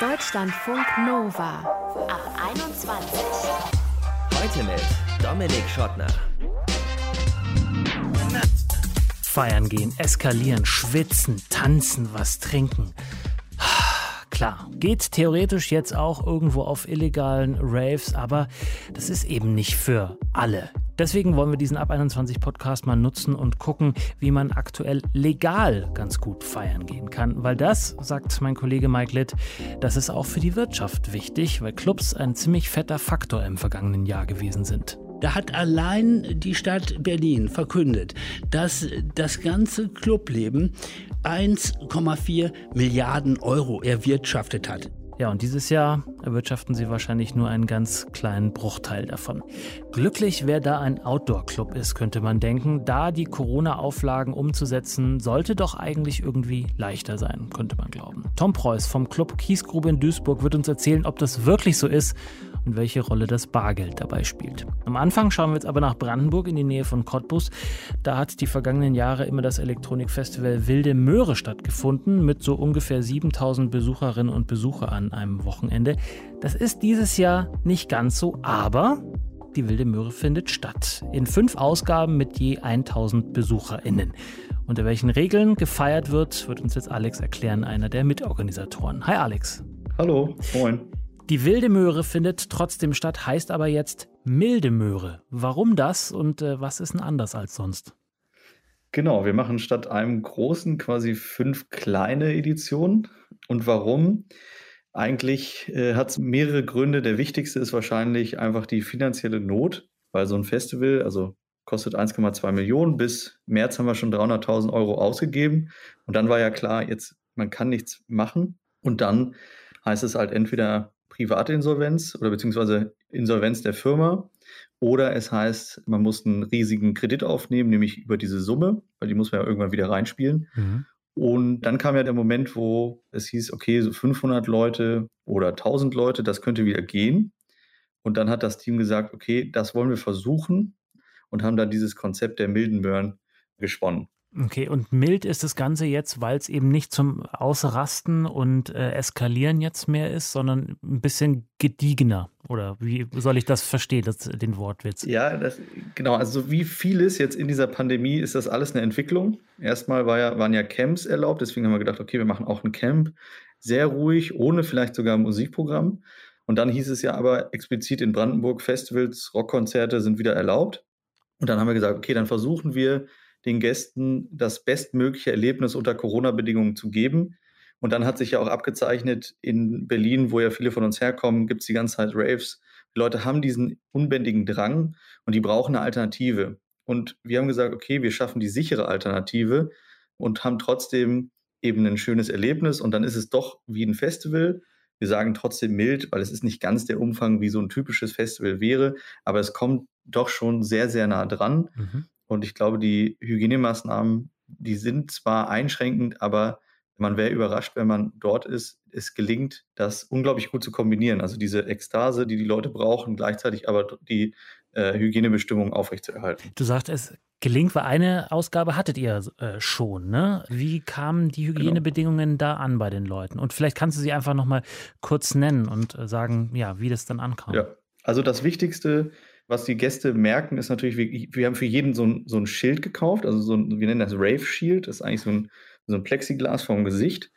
Deutschlandfunk Nova ab 21. Heute mit Dominik Schottner. Feiern gehen, eskalieren, schwitzen, tanzen, was trinken. Klar, geht theoretisch jetzt auch irgendwo auf illegalen Raves, aber das ist eben nicht für alle. Deswegen wollen wir diesen Ab 21 Podcast mal nutzen und gucken, wie man aktuell legal ganz gut feiern gehen kann. Weil das, sagt mein Kollege Mike Litt, das ist auch für die Wirtschaft wichtig, weil Clubs ein ziemlich fetter Faktor im vergangenen Jahr gewesen sind. Da hat allein die Stadt Berlin verkündet, dass das ganze Clubleben 1,4 Milliarden Euro erwirtschaftet hat. Ja, und dieses Jahr erwirtschaften sie wahrscheinlich nur einen ganz kleinen Bruchteil davon. Glücklich, wer da ein Outdoor-Club ist, könnte man denken. Da die Corona-Auflagen umzusetzen, sollte doch eigentlich irgendwie leichter sein, könnte man glauben. Tom Preuß vom Club Kiesgrube in Duisburg wird uns erzählen, ob das wirklich so ist und welche Rolle das Bargeld dabei spielt. Am Anfang schauen wir jetzt aber nach Brandenburg in die Nähe von Cottbus. Da hat die vergangenen Jahre immer das Elektronikfestival Wilde Möhre stattgefunden mit so ungefähr 7000 Besucherinnen und Besucher an einem Wochenende. Das ist dieses Jahr nicht ganz so, aber die Wilde Möhre findet statt. In fünf Ausgaben mit je 1000 BesucherInnen. Unter welchen Regeln gefeiert wird, wird uns jetzt Alex erklären, einer der Mitorganisatoren. Hi Alex. Hallo, moin. Die wilde Möhre findet trotzdem statt, heißt aber jetzt milde Möhre. Warum das und äh, was ist denn anders als sonst? Genau, wir machen statt einem großen quasi fünf kleine Editionen. Und warum? Eigentlich äh, hat es mehrere Gründe. Der wichtigste ist wahrscheinlich einfach die finanzielle Not, weil so ein Festival, also kostet 1,2 Millionen. Bis März haben wir schon 300.000 Euro ausgegeben. Und dann war ja klar, jetzt man kann nichts machen. Und dann heißt es halt entweder private Insolvenz oder beziehungsweise Insolvenz der Firma. Oder es heißt, man muss einen riesigen Kredit aufnehmen, nämlich über diese Summe, weil die muss man ja irgendwann wieder reinspielen. Mhm. Und dann kam ja der Moment, wo es hieß, okay, so 500 Leute oder 1000 Leute, das könnte wieder gehen. Und dann hat das Team gesagt, okay, das wollen wir versuchen und haben dann dieses Konzept der milden Burn gesponnen. Okay, und mild ist das Ganze jetzt, weil es eben nicht zum Ausrasten und äh, Eskalieren jetzt mehr ist, sondern ein bisschen gediegener. Oder wie soll ich das verstehen, das, den Wortwitz? Ja, das, genau. Also wie vieles jetzt in dieser Pandemie ist das alles eine Entwicklung. Erstmal war ja, waren ja Camps erlaubt, deswegen haben wir gedacht, okay, wir machen auch ein Camp. Sehr ruhig, ohne vielleicht sogar ein Musikprogramm. Und dann hieß es ja aber explizit in Brandenburg, Festivals, Rockkonzerte sind wieder erlaubt. Und dann haben wir gesagt, okay, dann versuchen wir den Gästen das bestmögliche Erlebnis unter Corona-Bedingungen zu geben. Und dann hat sich ja auch abgezeichnet, in Berlin, wo ja viele von uns herkommen, gibt es die ganze Zeit Raves. Die Leute haben diesen unbändigen Drang und die brauchen eine Alternative. Und wir haben gesagt, okay, wir schaffen die sichere Alternative und haben trotzdem eben ein schönes Erlebnis. Und dann ist es doch wie ein Festival. Wir sagen trotzdem mild, weil es ist nicht ganz der Umfang, wie so ein typisches Festival wäre, aber es kommt doch schon sehr, sehr nah dran. Mhm. Und ich glaube, die Hygienemaßnahmen, die sind zwar einschränkend, aber man wäre überrascht, wenn man dort ist. Es gelingt, das unglaublich gut zu kombinieren. Also diese Ekstase, die die Leute brauchen, gleichzeitig aber die äh, Hygienebestimmungen aufrechtzuerhalten. Du sagst, es gelingt, weil eine Ausgabe hattet ihr äh, schon. Ne? Wie kamen die genau. Hygienebedingungen genau. da an bei den Leuten? Und vielleicht kannst du sie einfach nochmal kurz nennen und äh, sagen, ja, wie das dann ankam. Ja, also das Wichtigste was die Gäste merken, ist natürlich, wir, wir haben für jeden so ein, so ein Schild gekauft, also so ein, wir nennen das Rave Shield, das ist eigentlich so ein, so ein Plexiglas vom Gesicht.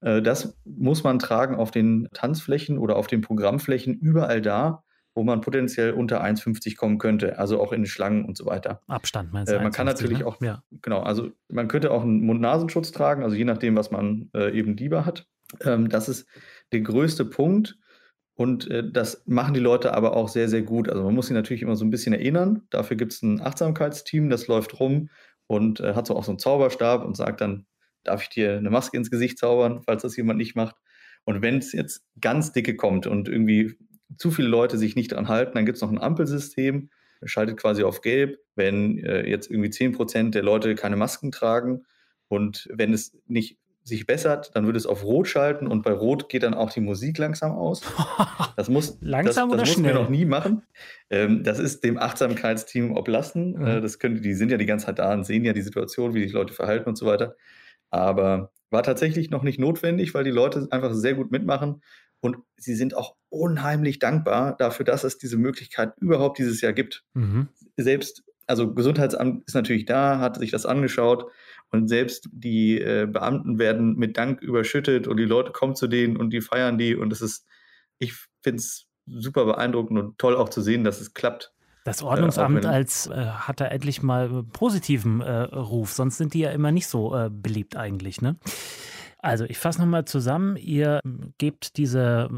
Äh, das muss man tragen auf den Tanzflächen oder auf den Programmflächen, überall da, wo man potenziell unter 1,50 kommen könnte, also auch in Schlangen und so weiter. Abstand meinst du? Äh, man kann natürlich ne? auch, ja. genau, also man könnte auch einen Mund-Nasenschutz tragen, also je nachdem, was man äh, eben lieber hat. Ähm, das ist der größte Punkt. Und äh, das machen die Leute aber auch sehr, sehr gut. Also man muss sie natürlich immer so ein bisschen erinnern. Dafür gibt es ein Achtsamkeitsteam, das läuft rum und äh, hat so auch so einen Zauberstab und sagt dann, darf ich dir eine Maske ins Gesicht zaubern, falls das jemand nicht macht. Und wenn es jetzt ganz dicke kommt und irgendwie zu viele Leute sich nicht dran halten, dann gibt es noch ein Ampelsystem, schaltet quasi auf gelb, wenn äh, jetzt irgendwie 10% der Leute keine Masken tragen und wenn es nicht sich bessert, dann würde es auf Rot schalten und bei Rot geht dann auch die Musik langsam aus. Das muss langsam das, das mussten wir noch nie machen. Ähm, das ist dem Achtsamkeitsteam oblassen. Mhm. Äh, das können, die sind ja die ganze Zeit da und sehen ja die Situation, wie sich Leute verhalten und so weiter. Aber War tatsächlich noch nicht notwendig, weil die Leute einfach sehr gut mitmachen und sie sind auch unheimlich dankbar dafür, dass es diese Möglichkeit überhaupt dieses Jahr gibt. Mhm. Selbst, also Gesundheitsamt ist natürlich da, hat sich das angeschaut und selbst die äh, Beamten werden mit Dank überschüttet und die Leute kommen zu denen und die feiern die und es ist, ich finde es super beeindruckend und toll auch zu sehen, dass es klappt. Das Ordnungsamt äh, als äh, hat da endlich mal positiven äh, Ruf, sonst sind die ja immer nicht so äh, beliebt eigentlich, ne? Also ich fasse nochmal zusammen. Ihr gebt diese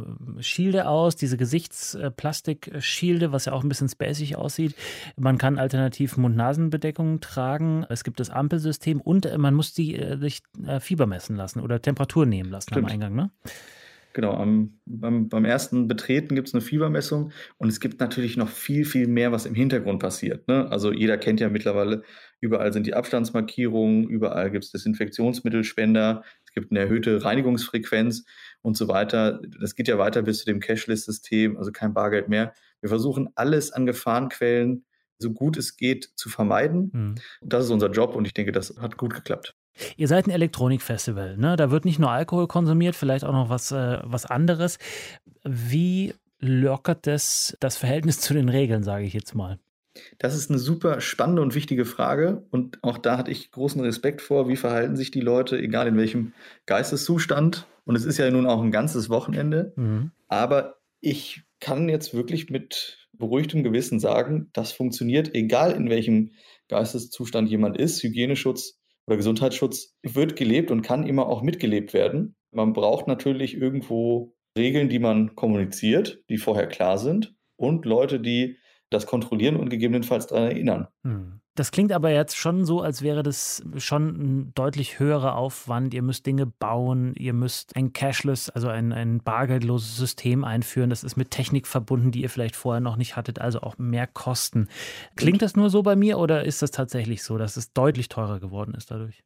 Schilde aus, diese Gesichtsplastikschilde, was ja auch ein bisschen spacig aussieht. Man kann alternativ Mund-Nasen-Bedeckungen tragen. Es gibt das Ampelsystem und man muss die äh, sich äh, Fieber messen lassen oder Temperatur nehmen lassen Stimmt. am Eingang, ne? Genau, am, beim, beim ersten Betreten gibt es eine Fiebermessung und es gibt natürlich noch viel, viel mehr, was im Hintergrund passiert. Ne? Also jeder kennt ja mittlerweile, überall sind die Abstandsmarkierungen, überall gibt es Desinfektionsmittelspender, es gibt eine erhöhte Reinigungsfrequenz und so weiter. Das geht ja weiter bis zu dem Cashless-System, also kein Bargeld mehr. Wir versuchen alles an Gefahrenquellen so gut es geht zu vermeiden. Mhm. Das ist unser Job und ich denke, das hat gut geklappt. Ihr seid ein Elektronikfestival, ne? Da wird nicht nur Alkohol konsumiert, vielleicht auch noch was, äh, was anderes. Wie lockert das das Verhältnis zu den Regeln, sage ich jetzt mal? Das ist eine super spannende und wichtige Frage. Und auch da hatte ich großen Respekt vor, wie verhalten sich die Leute, egal in welchem Geisteszustand. Und es ist ja nun auch ein ganzes Wochenende. Mhm. Aber ich kann jetzt wirklich mit beruhigtem Gewissen sagen, das funktioniert, egal in welchem Geisteszustand jemand ist. Hygieneschutz oder Gesundheitsschutz wird gelebt und kann immer auch mitgelebt werden. Man braucht natürlich irgendwo Regeln, die man kommuniziert, die vorher klar sind und Leute, die das kontrollieren und gegebenenfalls daran erinnern. Hm. Das klingt aber jetzt schon so, als wäre das schon ein deutlich höherer Aufwand. Ihr müsst Dinge bauen, ihr müsst ein Cashless, also ein, ein bargeldloses System einführen. Das ist mit Technik verbunden, die ihr vielleicht vorher noch nicht hattet, also auch mehr Kosten. Klingt das nur so bei mir oder ist das tatsächlich so, dass es deutlich teurer geworden ist dadurch?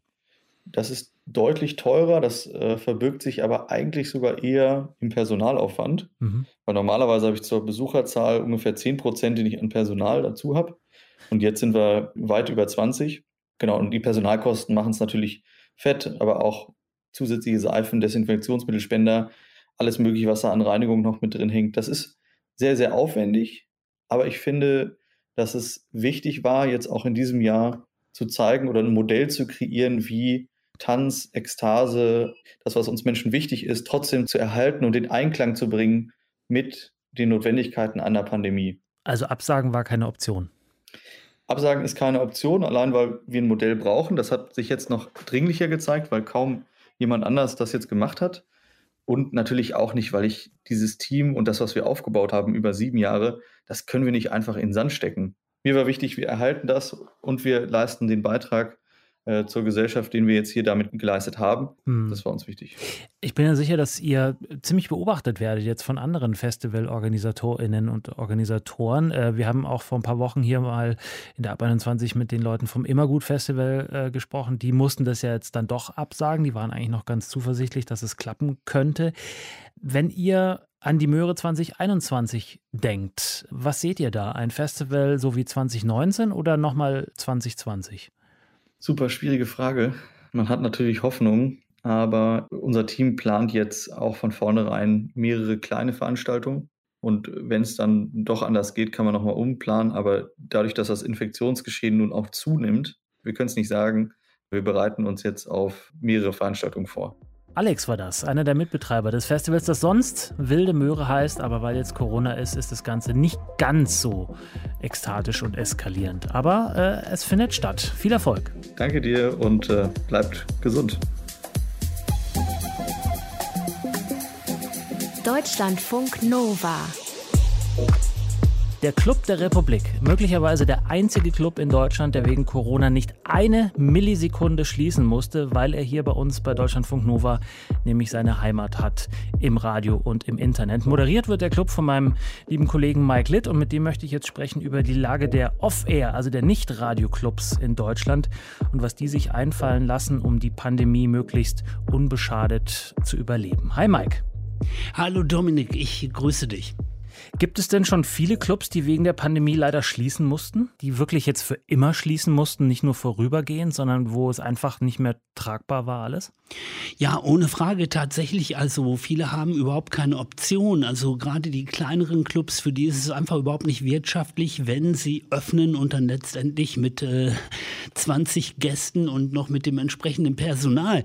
Das ist deutlich teurer, das äh, verbirgt sich aber eigentlich sogar eher im Personalaufwand. Mhm. Weil normalerweise habe ich zur Besucherzahl ungefähr 10 Prozent, den ich an Personal dazu habe. Und jetzt sind wir weit über 20. Genau, und die Personalkosten machen es natürlich fett, aber auch zusätzliche Seifen, Desinfektionsmittelspender, alles mögliche, was da an Reinigung noch mit drin hängt. Das ist sehr, sehr aufwendig, aber ich finde, dass es wichtig war, jetzt auch in diesem Jahr zu zeigen oder ein Modell zu kreieren, wie Tanz, Ekstase, das, was uns Menschen wichtig ist, trotzdem zu erhalten und den Einklang zu bringen mit den Notwendigkeiten einer Pandemie. Also Absagen war keine Option. Absagen ist keine Option, allein weil wir ein Modell brauchen. Das hat sich jetzt noch dringlicher gezeigt, weil kaum jemand anders das jetzt gemacht hat. Und natürlich auch nicht, weil ich dieses Team und das, was wir aufgebaut haben über sieben Jahre, das können wir nicht einfach in den Sand stecken. Mir war wichtig, wir erhalten das und wir leisten den Beitrag äh, zur Gesellschaft, den wir jetzt hier damit geleistet haben. Hm. Das war uns wichtig. Ich bin ja sicher, dass ihr ziemlich beobachtet werdet jetzt von anderen Festivalorganisatorinnen und Organisatoren. Äh, wir haben auch vor ein paar Wochen hier mal in der Ab 21 mit den Leuten vom Immergut Festival äh, gesprochen. Die mussten das ja jetzt dann doch absagen. Die waren eigentlich noch ganz zuversichtlich, dass es klappen könnte. Wenn ihr an die Möhre 2021 denkt, was seht ihr da? Ein Festival so wie 2019 oder nochmal 2020? Super schwierige Frage. Man hat natürlich Hoffnung, aber unser Team plant jetzt auch von vornherein mehrere kleine Veranstaltungen. Und wenn es dann doch anders geht, kann man nochmal umplanen. Aber dadurch, dass das Infektionsgeschehen nun auch zunimmt, wir können es nicht sagen, wir bereiten uns jetzt auf mehrere Veranstaltungen vor. Alex war das, einer der Mitbetreiber des Festivals, das sonst Wilde Möhre heißt, aber weil jetzt Corona ist, ist das Ganze nicht ganz so ekstatisch und eskalierend. Aber äh, es findet statt. Viel Erfolg. Danke dir und äh, bleibt gesund. Deutschlandfunk Nova. Der Club der Republik, möglicherweise der einzige Club in Deutschland, der wegen Corona nicht eine Millisekunde schließen musste, weil er hier bei uns bei Deutschlandfunk Nova nämlich seine Heimat hat im Radio und im Internet. Moderiert wird der Club von meinem lieben Kollegen Mike Litt und mit dem möchte ich jetzt sprechen über die Lage der Off-Air, also der Nicht-Radio-Clubs in Deutschland und was die sich einfallen lassen, um die Pandemie möglichst unbeschadet zu überleben. Hi Mike. Hallo Dominik, ich grüße dich. Gibt es denn schon viele Clubs, die wegen der Pandemie leider schließen mussten? Die wirklich jetzt für immer schließen mussten, nicht nur vorübergehend, sondern wo es einfach nicht mehr tragbar war alles? Ja, ohne Frage tatsächlich. Also viele haben überhaupt keine Option. Also gerade die kleineren Clubs, für die ist es einfach überhaupt nicht wirtschaftlich, wenn sie öffnen und dann letztendlich mit äh, 20 Gästen und noch mit dem entsprechenden Personal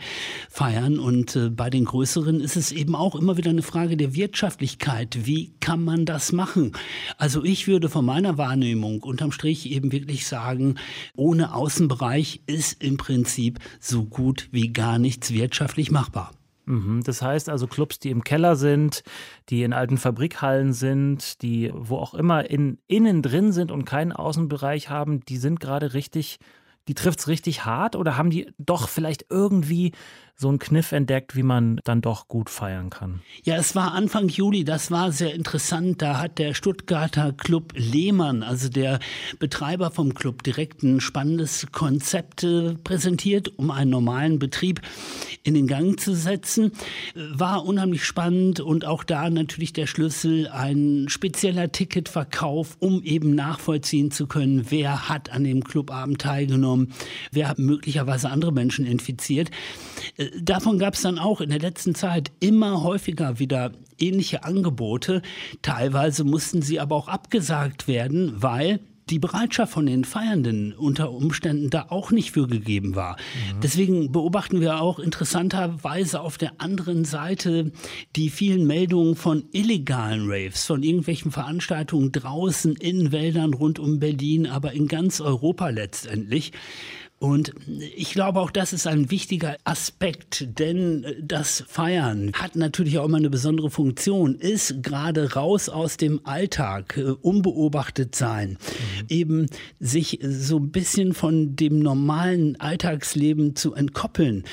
feiern. Und äh, bei den größeren ist es eben auch immer wieder eine Frage der Wirtschaftlichkeit. Wie kann man das machen? Also ich würde von meiner Wahrnehmung unterm Strich eben wirklich sagen, ohne Außenbereich ist im Prinzip so gut wie gar nichts wirtschaftlich machbar. Mhm. Das heißt also Clubs, die im Keller sind, die in alten Fabrikhallen sind, die wo auch immer in, innen drin sind und keinen Außenbereich haben, die sind gerade richtig die trifft es richtig hart oder haben die doch vielleicht irgendwie so einen Kniff entdeckt, wie man dann doch gut feiern kann? Ja, es war Anfang Juli, das war sehr interessant. Da hat der Stuttgarter Club Lehmann, also der Betreiber vom Club, direkt ein spannendes Konzept äh, präsentiert, um einen normalen Betrieb in den Gang zu setzen. War unheimlich spannend und auch da natürlich der Schlüssel ein spezieller Ticketverkauf, um eben nachvollziehen zu können, wer hat an dem Clubabend teilgenommen genommen, wer hat möglicherweise andere Menschen infiziert. Davon gab es dann auch in der letzten Zeit immer häufiger wieder ähnliche Angebote. Teilweise mussten sie aber auch abgesagt werden, weil die Bereitschaft von den Feiernden unter Umständen da auch nicht für gegeben war. Mhm. Deswegen beobachten wir auch interessanterweise auf der anderen Seite die vielen Meldungen von illegalen Raves, von irgendwelchen Veranstaltungen draußen in Wäldern rund um Berlin, aber in ganz Europa letztendlich. Und ich glaube, auch das ist ein wichtiger Aspekt, denn das Feiern hat natürlich auch immer eine besondere Funktion, ist gerade raus aus dem Alltag, äh, unbeobachtet sein, mhm. eben sich so ein bisschen von dem normalen Alltagsleben zu entkoppeln.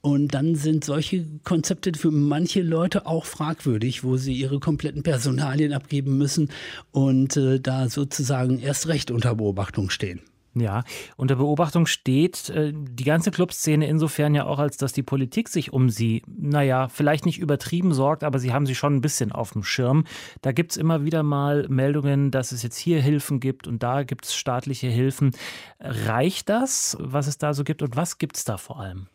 Und dann sind solche Konzepte für manche Leute auch fragwürdig, wo sie ihre kompletten Personalien abgeben müssen und äh, da sozusagen erst recht unter Beobachtung stehen. Ja, unter Beobachtung steht äh, die ganze Clubszene insofern ja auch, als dass die Politik sich um sie, naja, vielleicht nicht übertrieben sorgt, aber sie haben sie schon ein bisschen auf dem Schirm. Da gibt es immer wieder mal Meldungen, dass es jetzt hier Hilfen gibt und da gibt es staatliche Hilfen. Reicht das, was es da so gibt und was gibt es da vor allem?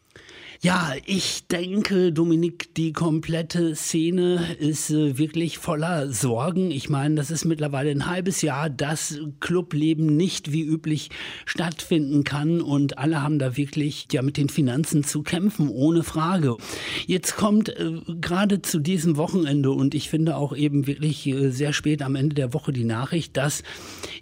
Ja, ich denke, Dominik, die komplette Szene ist äh, wirklich voller Sorgen. Ich meine, das ist mittlerweile ein halbes Jahr, dass Clubleben nicht wie üblich stattfinden kann und alle haben da wirklich ja mit den Finanzen zu kämpfen, ohne Frage. Jetzt kommt äh, gerade zu diesem Wochenende und ich finde auch eben wirklich äh, sehr spät am Ende der Woche die Nachricht, dass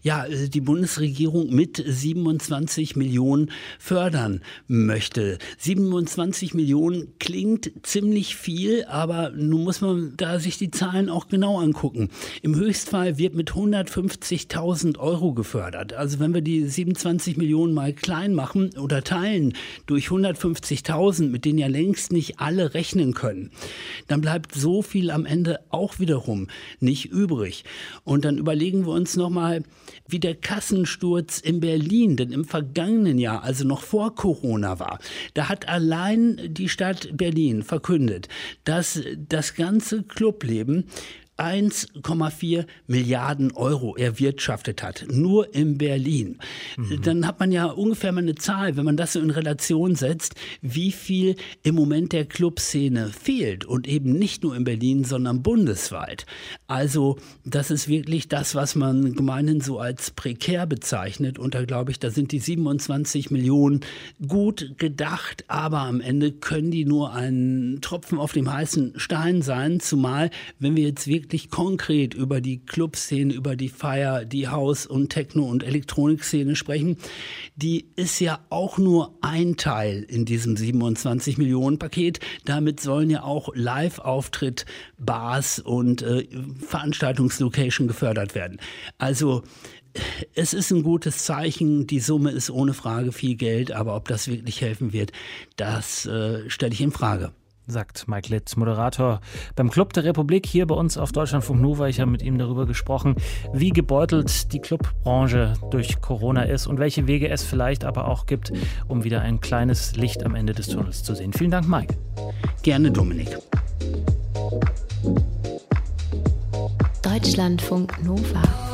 ja äh, die Bundesregierung mit 27 Millionen fördern möchte. 27 20 Millionen klingt ziemlich viel, aber nun muss man da sich die Zahlen auch genau angucken. Im Höchstfall wird mit 150.000 Euro gefördert. Also wenn wir die 27 Millionen mal klein machen oder teilen durch 150.000, mit denen ja längst nicht alle rechnen können, dann bleibt so viel am Ende auch wiederum nicht übrig. Und dann überlegen wir uns nochmal, wie der Kassensturz in Berlin denn im vergangenen Jahr, also noch vor Corona war. Da hat allein allein die Stadt Berlin verkündet, dass das ganze Clubleben 1,4 Milliarden Euro erwirtschaftet hat, nur in Berlin. Mhm. Dann hat man ja ungefähr mal eine Zahl, wenn man das so in Relation setzt, wie viel im Moment der Clubszene fehlt und eben nicht nur in Berlin, sondern bundesweit. Also das ist wirklich das, was man gemeinhin so als prekär bezeichnet und da glaube ich, da sind die 27 Millionen gut gedacht, aber am Ende können die nur ein Tropfen auf dem heißen Stein sein, zumal wenn wir jetzt wirklich wirklich konkret über die Clubszene, über die Feier, die Haus- und Techno- und Elektronikszene sprechen, die ist ja auch nur ein Teil in diesem 27 Millionen Paket. Damit sollen ja auch Live-Auftritt, Bars und äh, Veranstaltungslocation gefördert werden. Also es ist ein gutes Zeichen. Die Summe ist ohne Frage viel Geld, aber ob das wirklich helfen wird, das äh, stelle ich in Frage sagt Mike Litt, Moderator beim Club der Republik hier bei uns auf Deutschlandfunk Nova. Ich habe mit ihm darüber gesprochen, wie gebeutelt die Clubbranche durch Corona ist und welche Wege es vielleicht aber auch gibt, um wieder ein kleines Licht am Ende des Tunnels zu sehen. Vielen Dank, Mike. Gerne, Dominik. Deutschland Deutschlandfunk Nova.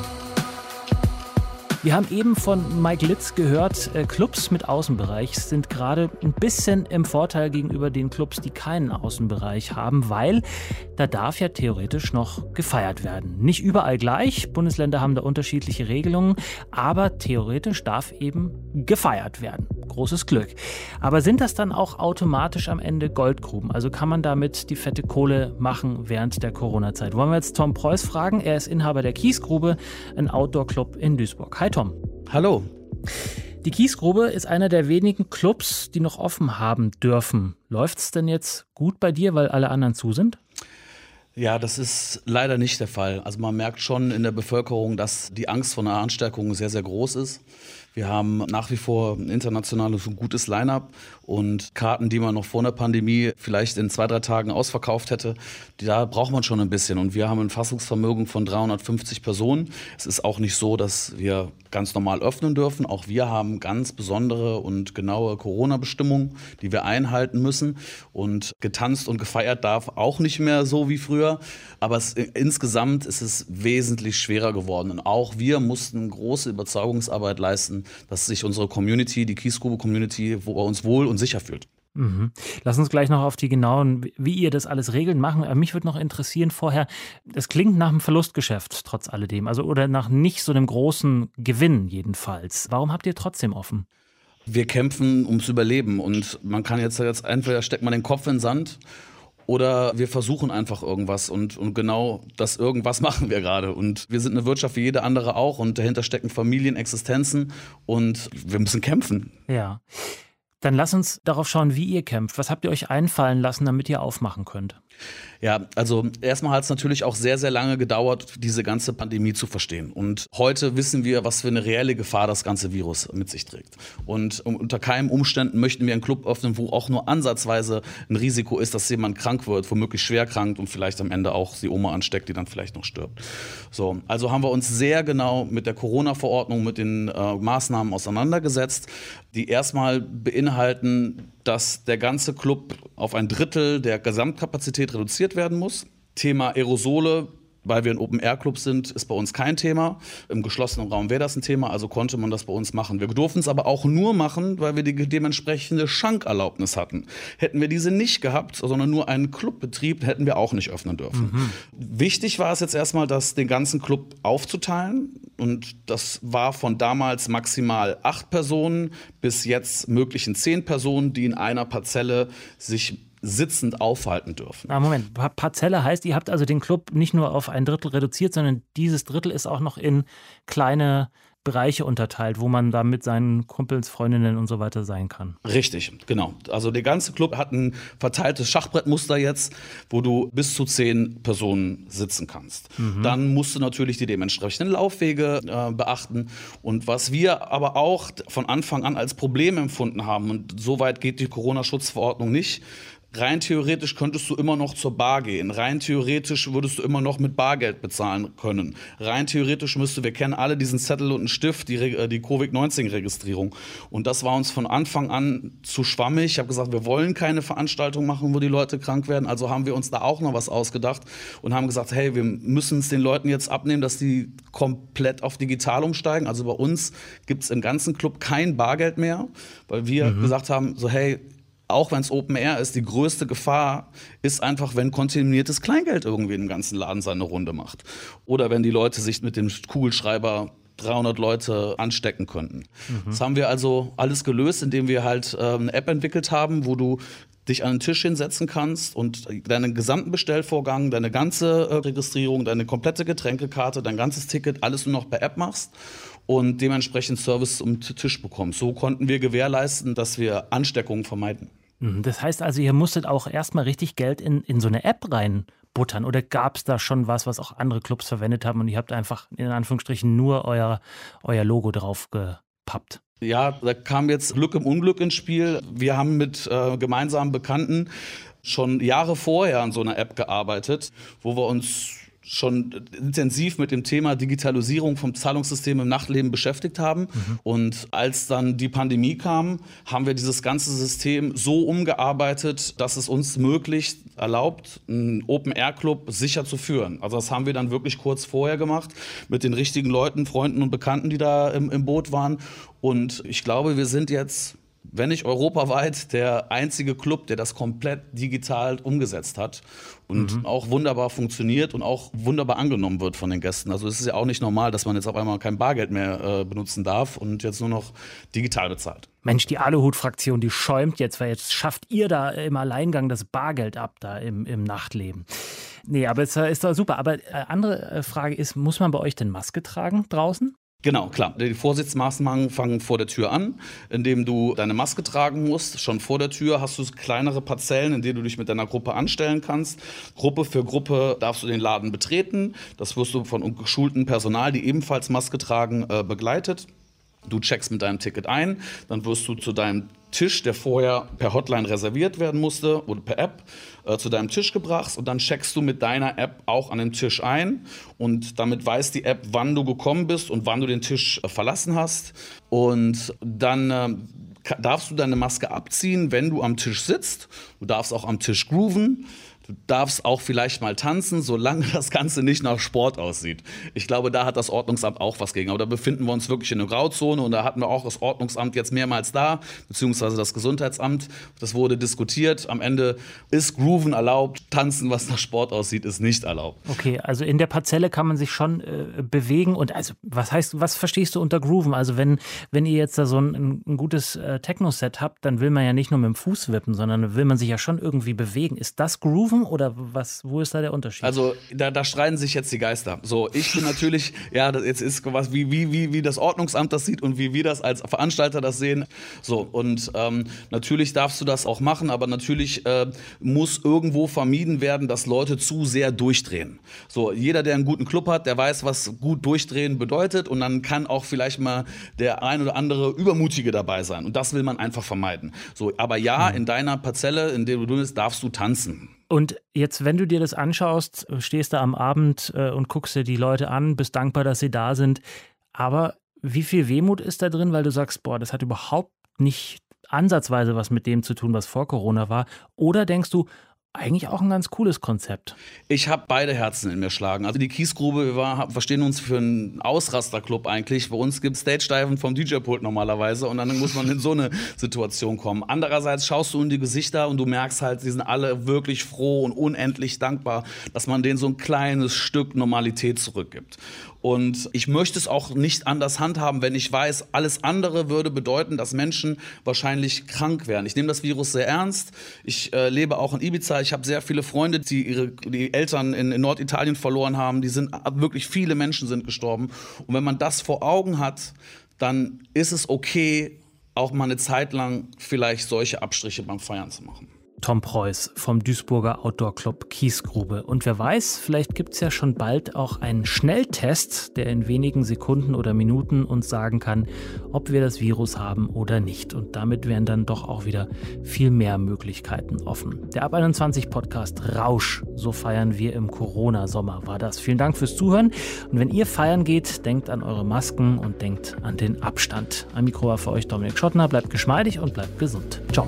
Wir haben eben von Mike Litz gehört, äh, Clubs mit Außenbereich sind gerade ein bisschen im Vorteil gegenüber den Clubs, die keinen Außenbereich haben, weil da darf ja theoretisch noch gefeiert werden. Nicht überall gleich, Bundesländer haben da unterschiedliche Regelungen, aber theoretisch darf eben gefeiert werden. Großes Glück. Aber sind das dann auch automatisch am Ende Goldgruben? Also kann man damit die fette Kohle machen während der Corona-Zeit? Wollen wir jetzt Tom Preuß fragen? Er ist Inhaber der Kiesgrube, ein Outdoor-Club in Duisburg. Hi Tom. Hallo. Die Kiesgrube ist einer der wenigen Clubs, die noch offen haben dürfen. Läuft es denn jetzt gut bei dir, weil alle anderen zu sind? Ja, das ist leider nicht der Fall. Also man merkt schon in der Bevölkerung, dass die Angst vor einer Ansteckung sehr, sehr groß ist. Wir haben nach wie vor ein internationales und gutes Line-up und Karten, die man noch vor der Pandemie vielleicht in zwei, drei Tagen ausverkauft hätte, da braucht man schon ein bisschen. Und wir haben ein Fassungsvermögen von 350 Personen. Es ist auch nicht so, dass wir ganz normal öffnen dürfen. Auch wir haben ganz besondere und genaue Corona-Bestimmungen, die wir einhalten müssen. Und getanzt und gefeiert darf auch nicht mehr so wie früher. Aber es, insgesamt ist es wesentlich schwerer geworden. Und auch wir mussten große Überzeugungsarbeit leisten, dass sich unsere Community, die Kiesgrube-Community, bei uns wohl und sicher fühlt. Mhm. Lass uns gleich noch auf die genauen, wie ihr das alles regelt, machen. Aber mich würde noch interessieren vorher, es klingt nach einem Verlustgeschäft trotz alledem, also oder nach nicht so einem großen Gewinn jedenfalls. Warum habt ihr trotzdem offen? Wir kämpfen ums Überleben und man kann jetzt, jetzt entweder steckt man den Kopf in den Sand oder wir versuchen einfach irgendwas und, und genau das irgendwas machen wir gerade. Und wir sind eine Wirtschaft wie jede andere auch und dahinter stecken Familien, Existenzen und wir müssen kämpfen. Ja. Dann lass uns darauf schauen, wie ihr kämpft. Was habt ihr euch einfallen lassen, damit ihr aufmachen könnt? Ja, also erstmal hat es natürlich auch sehr, sehr lange gedauert, diese ganze Pandemie zu verstehen. Und heute wissen wir, was für eine reelle Gefahr das ganze Virus mit sich trägt. Und unter keinen Umständen möchten wir einen Club öffnen, wo auch nur ansatzweise ein Risiko ist, dass jemand krank wird, womöglich schwer krank und vielleicht am Ende auch die Oma ansteckt, die dann vielleicht noch stirbt. So, also haben wir uns sehr genau mit der Corona-Verordnung, mit den äh, Maßnahmen auseinandergesetzt, die erstmal beinhalten, dass der ganze Club auf ein Drittel der Gesamtkapazität reduziert werden muss. Thema Aerosole weil wir ein Open-Air-Club sind, ist bei uns kein Thema. Im geschlossenen Raum wäre das ein Thema, also konnte man das bei uns machen. Wir durften es aber auch nur machen, weil wir die dementsprechende Schankerlaubnis hatten. Hätten wir diese nicht gehabt, sondern nur einen Clubbetrieb, hätten wir auch nicht öffnen dürfen. Mhm. Wichtig war es jetzt erstmal, das den ganzen Club aufzuteilen. Und das war von damals maximal acht Personen bis jetzt möglichen zehn Personen, die in einer Parzelle sich sitzend aufhalten dürfen. Ah, Moment, Parzelle heißt, ihr habt also den Club nicht nur auf ein Drittel reduziert, sondern dieses Drittel ist auch noch in kleine Bereiche unterteilt, wo man da mit seinen Kumpels, Freundinnen und so weiter sein kann. Richtig, genau. Also der ganze Club hat ein verteiltes Schachbrettmuster jetzt, wo du bis zu zehn Personen sitzen kannst. Mhm. Dann musst du natürlich die dementsprechenden Laufwege äh, beachten. Und was wir aber auch von Anfang an als Problem empfunden haben, und so weit geht die Corona-Schutzverordnung nicht, Rein theoretisch könntest du immer noch zur Bar gehen. Rein theoretisch würdest du immer noch mit Bargeld bezahlen können. Rein theoretisch müsste, wir kennen alle diesen Zettel und einen Stift, die, äh, die Covid-19-Registrierung. Und das war uns von Anfang an zu schwammig. Ich habe gesagt, wir wollen keine Veranstaltung machen, wo die Leute krank werden. Also haben wir uns da auch noch was ausgedacht und haben gesagt, hey, wir müssen es den Leuten jetzt abnehmen, dass die komplett auf digital umsteigen. Also bei uns gibt es im ganzen Club kein Bargeld mehr, weil wir mhm. gesagt haben, so hey, auch wenn es Open Air ist, die größte Gefahr ist einfach, wenn kontaminiertes Kleingeld irgendwie im ganzen Laden seine Runde macht. Oder wenn die Leute sich mit dem Kugelschreiber 300 Leute anstecken könnten. Mhm. Das haben wir also alles gelöst, indem wir halt äh, eine App entwickelt haben, wo du dich an den Tisch hinsetzen kannst und deinen gesamten Bestellvorgang, deine ganze äh, Registrierung, deine komplette Getränkekarte, dein ganzes Ticket, alles nur noch per App machst und dementsprechend Service um den Tisch bekommst. So konnten wir gewährleisten, dass wir Ansteckungen vermeiden. Mhm, das heißt also, ihr musstet auch erstmal richtig Geld in, in so eine App reinbuttern oder gab es da schon was, was auch andere Clubs verwendet haben und ihr habt einfach in Anführungsstrichen nur euer, euer Logo drauf gepappt? Ja, da kam jetzt Glück im Unglück ins Spiel. Wir haben mit äh, gemeinsamen Bekannten schon Jahre vorher an so einer App gearbeitet, wo wir uns schon intensiv mit dem Thema Digitalisierung vom Zahlungssystem im Nachtleben beschäftigt haben. Mhm. Und als dann die Pandemie kam, haben wir dieses ganze System so umgearbeitet, dass es uns möglich erlaubt, einen Open-Air-Club sicher zu führen. Also das haben wir dann wirklich kurz vorher gemacht mit den richtigen Leuten, Freunden und Bekannten, die da im, im Boot waren. Und ich glaube, wir sind jetzt wenn nicht europaweit, der einzige Club, der das komplett digital umgesetzt hat und mhm. auch wunderbar funktioniert und auch wunderbar angenommen wird von den Gästen. Also es ist ja auch nicht normal, dass man jetzt auf einmal kein Bargeld mehr äh, benutzen darf und jetzt nur noch digital bezahlt. Mensch, die Aluhut-Fraktion, die schäumt jetzt, weil jetzt schafft ihr da im Alleingang das Bargeld ab da im, im Nachtleben. Nee, aber es ist doch super. Aber äh, andere äh, Frage ist, muss man bei euch denn Maske tragen draußen? Genau, klar. Die Vorsichtsmaßnahmen fangen vor der Tür an, indem du deine Maske tragen musst. Schon vor der Tür hast du kleinere Parzellen, in denen du dich mit deiner Gruppe anstellen kannst. Gruppe für Gruppe darfst du den Laden betreten. Das wirst du von geschultem Personal, die ebenfalls Maske tragen, äh, begleitet. Du checkst mit deinem Ticket ein, dann wirst du zu deinem Tisch, der vorher per Hotline reserviert werden musste oder per App, äh, zu deinem Tisch gebracht und dann checkst du mit deiner App auch an den Tisch ein und damit weiß die App, wann du gekommen bist und wann du den Tisch äh, verlassen hast und dann äh, darfst du deine Maske abziehen, wenn du am Tisch sitzt. Du darfst auch am Tisch grooven. Du darfst auch vielleicht mal tanzen, solange das Ganze nicht nach Sport aussieht. Ich glaube, da hat das Ordnungsamt auch was gegen. Aber da befinden wir uns wirklich in einer Grauzone und da hatten wir auch das Ordnungsamt jetzt mehrmals da, beziehungsweise das Gesundheitsamt. Das wurde diskutiert. Am Ende ist Grooven erlaubt, tanzen, was nach Sport aussieht, ist nicht erlaubt. Okay, also in der Parzelle kann man sich schon äh, bewegen und also was heißt, was verstehst du unter Grooven? Also wenn, wenn ihr jetzt da so ein, ein gutes äh, Techno-Set habt, dann will man ja nicht nur mit dem Fuß wippen, sondern will man sich ja schon irgendwie bewegen. Ist das Grooven? Oder was, wo ist da der Unterschied? Also da, da streiten sich jetzt die Geister. So, ich bin natürlich, ja, das jetzt ist was, wie, wie, wie, wie das Ordnungsamt das sieht und wie wir das als Veranstalter das sehen. So, und ähm, natürlich darfst du das auch machen, aber natürlich äh, muss irgendwo vermieden werden, dass Leute zu sehr durchdrehen. So, jeder, der einen guten Club hat, der weiß, was gut durchdrehen bedeutet und dann kann auch vielleicht mal der ein oder andere Übermutige dabei sein. Und das will man einfach vermeiden. So, aber ja, mhm. in deiner Parzelle, in der du bist, darfst du tanzen. Und jetzt, wenn du dir das anschaust, stehst da am Abend äh, und guckst dir die Leute an, bist dankbar, dass sie da sind. Aber wie viel Wehmut ist da drin, weil du sagst, boah, das hat überhaupt nicht ansatzweise was mit dem zu tun, was vor Corona war? Oder denkst du, eigentlich auch ein ganz cooles Konzept. Ich habe beide Herzen in mir schlagen. Also die Kiesgrube, wir war, verstehen uns für einen Ausrasterclub eigentlich. Bei uns gibt es Stage-Diven vom DJ-Pult normalerweise und dann muss man in so eine Situation kommen. Andererseits schaust du in die Gesichter und du merkst halt, sie sind alle wirklich froh und unendlich dankbar, dass man denen so ein kleines Stück Normalität zurückgibt. Und ich möchte es auch nicht anders handhaben, wenn ich weiß, alles andere würde bedeuten, dass Menschen wahrscheinlich krank wären. Ich nehme das Virus sehr ernst. Ich äh, lebe auch in Ibiza. Ich habe sehr viele Freunde, die ihre die Eltern in, in Norditalien verloren haben. Die sind wirklich viele Menschen sind gestorben. Und wenn man das vor Augen hat, dann ist es okay, auch mal eine Zeit lang vielleicht solche Abstriche beim Feiern zu machen. Tom Preuß vom Duisburger Outdoor Club Kiesgrube. Und wer weiß, vielleicht gibt es ja schon bald auch einen Schnelltest, der in wenigen Sekunden oder Minuten uns sagen kann, ob wir das Virus haben oder nicht. Und damit wären dann doch auch wieder viel mehr Möglichkeiten offen. Der Ab 21 Podcast Rausch, so feiern wir im Corona-Sommer, war das. Vielen Dank fürs Zuhören. Und wenn ihr feiern geht, denkt an eure Masken und denkt an den Abstand. Am Mikro war für euch Dominik Schottner. Bleibt geschmeidig und bleibt gesund. Ciao.